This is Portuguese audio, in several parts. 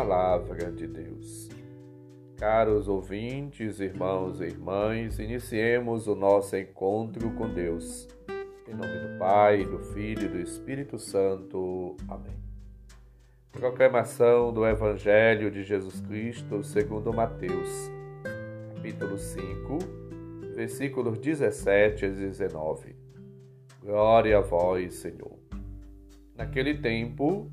Palavra de Deus. Caros ouvintes, irmãos e irmãs, iniciemos o nosso encontro com Deus. Em nome do Pai, do Filho e do Espírito Santo. Amém. Proclamação do Evangelho de Jesus Cristo segundo Mateus, capítulo 5, versículos 17 a 19. Glória a vós, Senhor. Naquele tempo,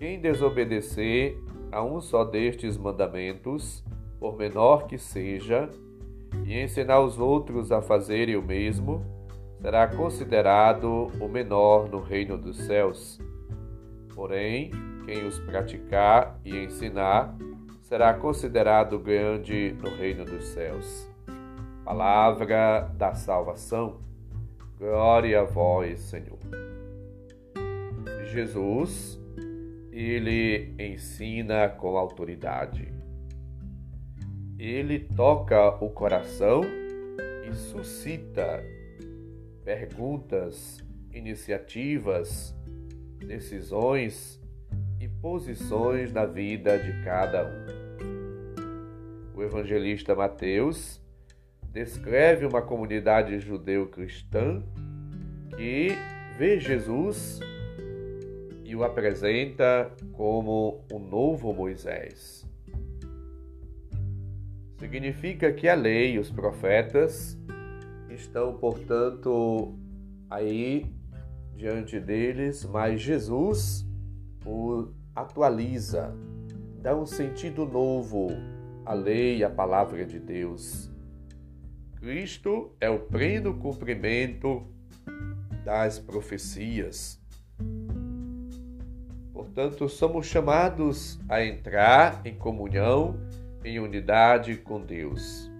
quem desobedecer a um só destes mandamentos, por menor que seja, e ensinar os outros a fazerem o mesmo, será considerado o menor no reino dos céus. Porém, quem os praticar e ensinar será considerado grande no reino dos céus. Palavra da salvação. Glória a vós, Senhor. Jesus ele ensina com autoridade. Ele toca o coração e suscita perguntas, iniciativas, decisões e posições na vida de cada um. O evangelista Mateus descreve uma comunidade judeu-cristã que vê Jesus e o apresenta como o novo Moisés. Significa que a lei e os profetas estão, portanto, aí diante deles, mas Jesus o atualiza, dá um sentido novo à lei e à palavra de Deus. Cristo é o pleno cumprimento das profecias. Portanto, somos chamados a entrar em comunhão, em unidade com Deus,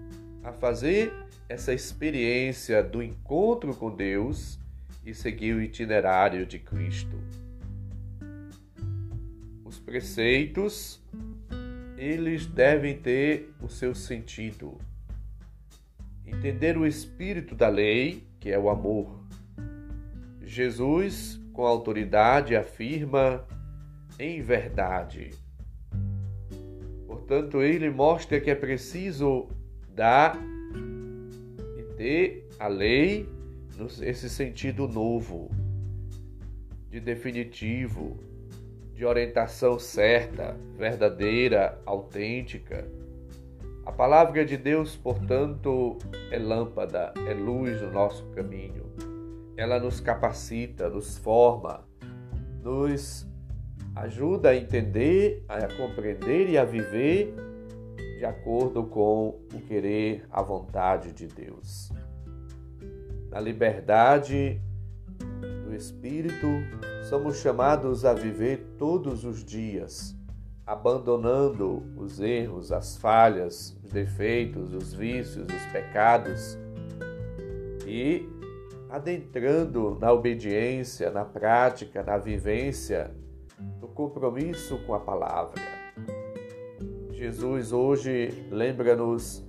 a fazer essa experiência do encontro com Deus e seguir o itinerário de Cristo. Os preceitos, eles devem ter o seu sentido. Entender o espírito da lei, que é o amor. Jesus, com autoridade, afirma em verdade. Portanto, ele mostra que é preciso dar e ter a lei nesse sentido novo, de definitivo, de orientação certa, verdadeira, autêntica. A palavra de Deus, portanto, é lâmpada, é luz no nosso caminho. Ela nos capacita, nos forma, nos ajuda a entender, a compreender e a viver de acordo com o querer, a vontade de Deus. Na liberdade do Espírito, somos chamados a viver todos os dias, abandonando os erros, as falhas, os defeitos, os vícios, os pecados e adentrando na obediência, na prática, na vivência do compromisso com a palavra. Jesus hoje lembra-nos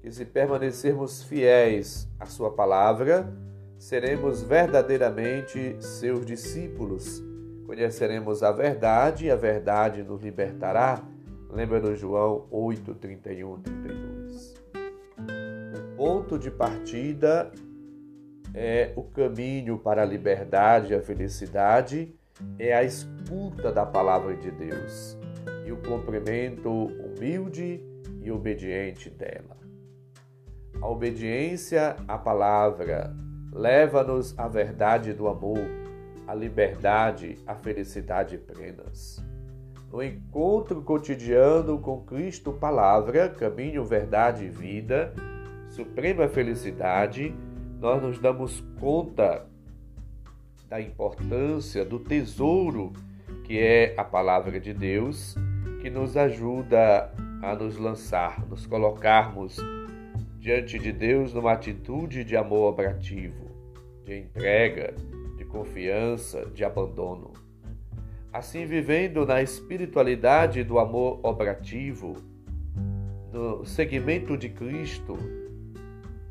que se permanecermos fiéis à Sua palavra, seremos verdadeiramente seus discípulos. Conheceremos a verdade e a verdade nos libertará. Lembra-nos João 8, 31, 32. O ponto de partida é o caminho para a liberdade e a felicidade é a escuta da palavra de Deus e o cumprimento humilde e obediente dela. A obediência à palavra leva-nos à verdade do amor, à liberdade, à felicidade plenas. No encontro cotidiano com Cristo, palavra, caminho, verdade e vida, suprema felicidade, nós nos damos conta da importância do tesouro que é a palavra de Deus, que nos ajuda a nos lançar, nos colocarmos diante de Deus numa atitude de amor operativo, de entrega, de confiança, de abandono. Assim, vivendo na espiritualidade do amor operativo, no segmento de Cristo,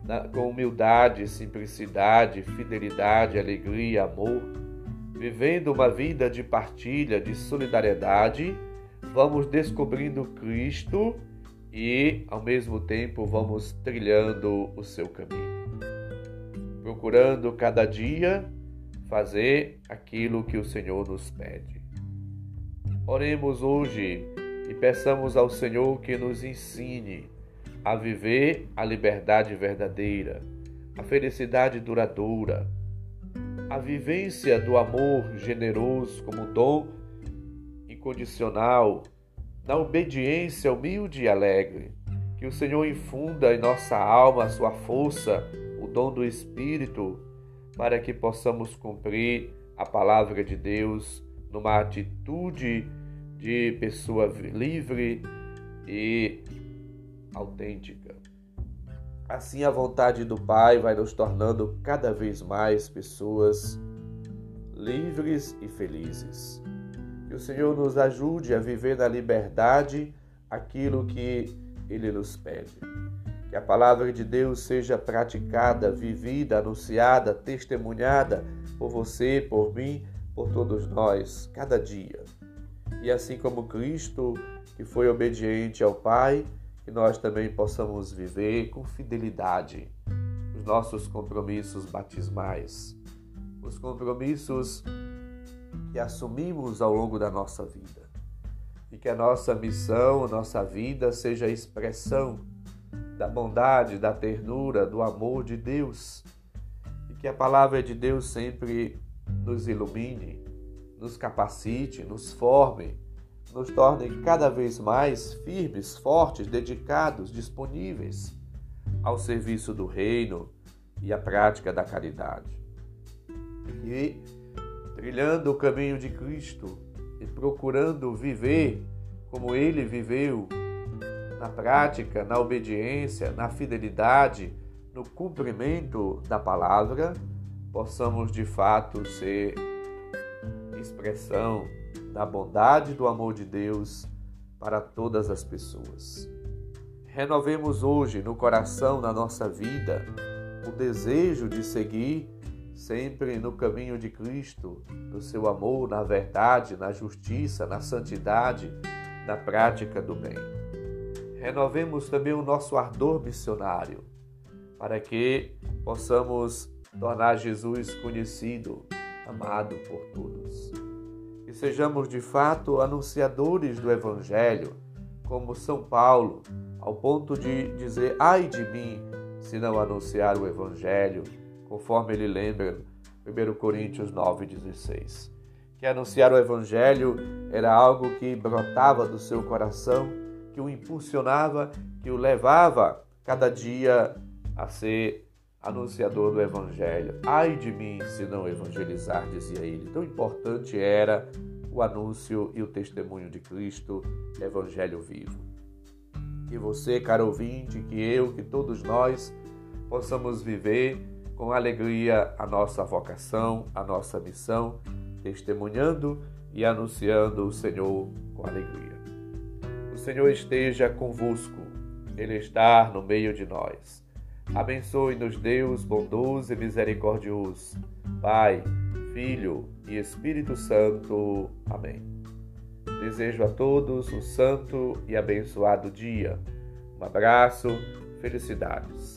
na, com humildade, simplicidade, fidelidade, alegria, amor, vivendo uma vida de partilha, de solidariedade, vamos descobrindo Cristo e, ao mesmo tempo, vamos trilhando o seu caminho. Procurando cada dia fazer aquilo que o Senhor nos pede. Oremos hoje e peçamos ao Senhor que nos ensine a viver a liberdade verdadeira, a felicidade duradoura, a vivência do amor generoso como dom incondicional, na obediência humilde e alegre. Que o Senhor infunda em nossa alma a sua força, o dom do Espírito, para que possamos cumprir a palavra de Deus numa atitude de pessoa livre e autêntica. Assim, a vontade do Pai vai nos tornando cada vez mais pessoas livres e felizes. Que o Senhor nos ajude a viver na liberdade aquilo que Ele nos pede. Que a palavra de Deus seja praticada, vivida, anunciada, testemunhada por você, por mim, por todos nós, cada dia. E assim como Cristo, que foi obediente ao Pai, que nós também possamos viver com fidelidade os nossos compromissos batismais, os compromissos que assumimos ao longo da nossa vida. E que a nossa missão, a nossa vida seja a expressão da bondade, da ternura, do amor de Deus. E que a palavra de Deus sempre nos ilumine, nos capacite, nos forme nos tornem cada vez mais firmes, fortes, dedicados, disponíveis ao serviço do reino e à prática da caridade. E trilhando o caminho de Cristo e procurando viver como ele viveu, na prática, na obediência, na fidelidade, no cumprimento da palavra, possamos de fato ser expressão da bondade do amor de Deus para todas as pessoas. Renovemos hoje no coração, na nossa vida, o desejo de seguir sempre no caminho de Cristo, no seu amor, na verdade, na justiça, na santidade, na prática do bem. Renovemos também o nosso ardor missionário, para que possamos tornar Jesus conhecido, amado por todos sejamos de fato anunciadores do Evangelho, como São Paulo, ao ponto de dizer: ai de mim se não anunciar o Evangelho, conforme ele lembra 1 Coríntios 9,16. Que anunciar o Evangelho era algo que brotava do seu coração, que o impulsionava, que o levava cada dia a ser anunciador do Evangelho. Ai de mim se não evangelizar, dizia ele. Tão importante era o anúncio e o testemunho de Cristo, Evangelho vivo. Que você, caro ouvinte, que eu, que todos nós possamos viver com alegria a nossa vocação, a nossa missão, testemunhando e anunciando o Senhor com alegria. O Senhor esteja convosco, Ele está no meio de nós. Abençoe-nos, Deus bondoso e misericordioso, Pai, Filho e Espírito Santo. Amém. Desejo a todos um santo e abençoado dia. Um abraço, felicidades.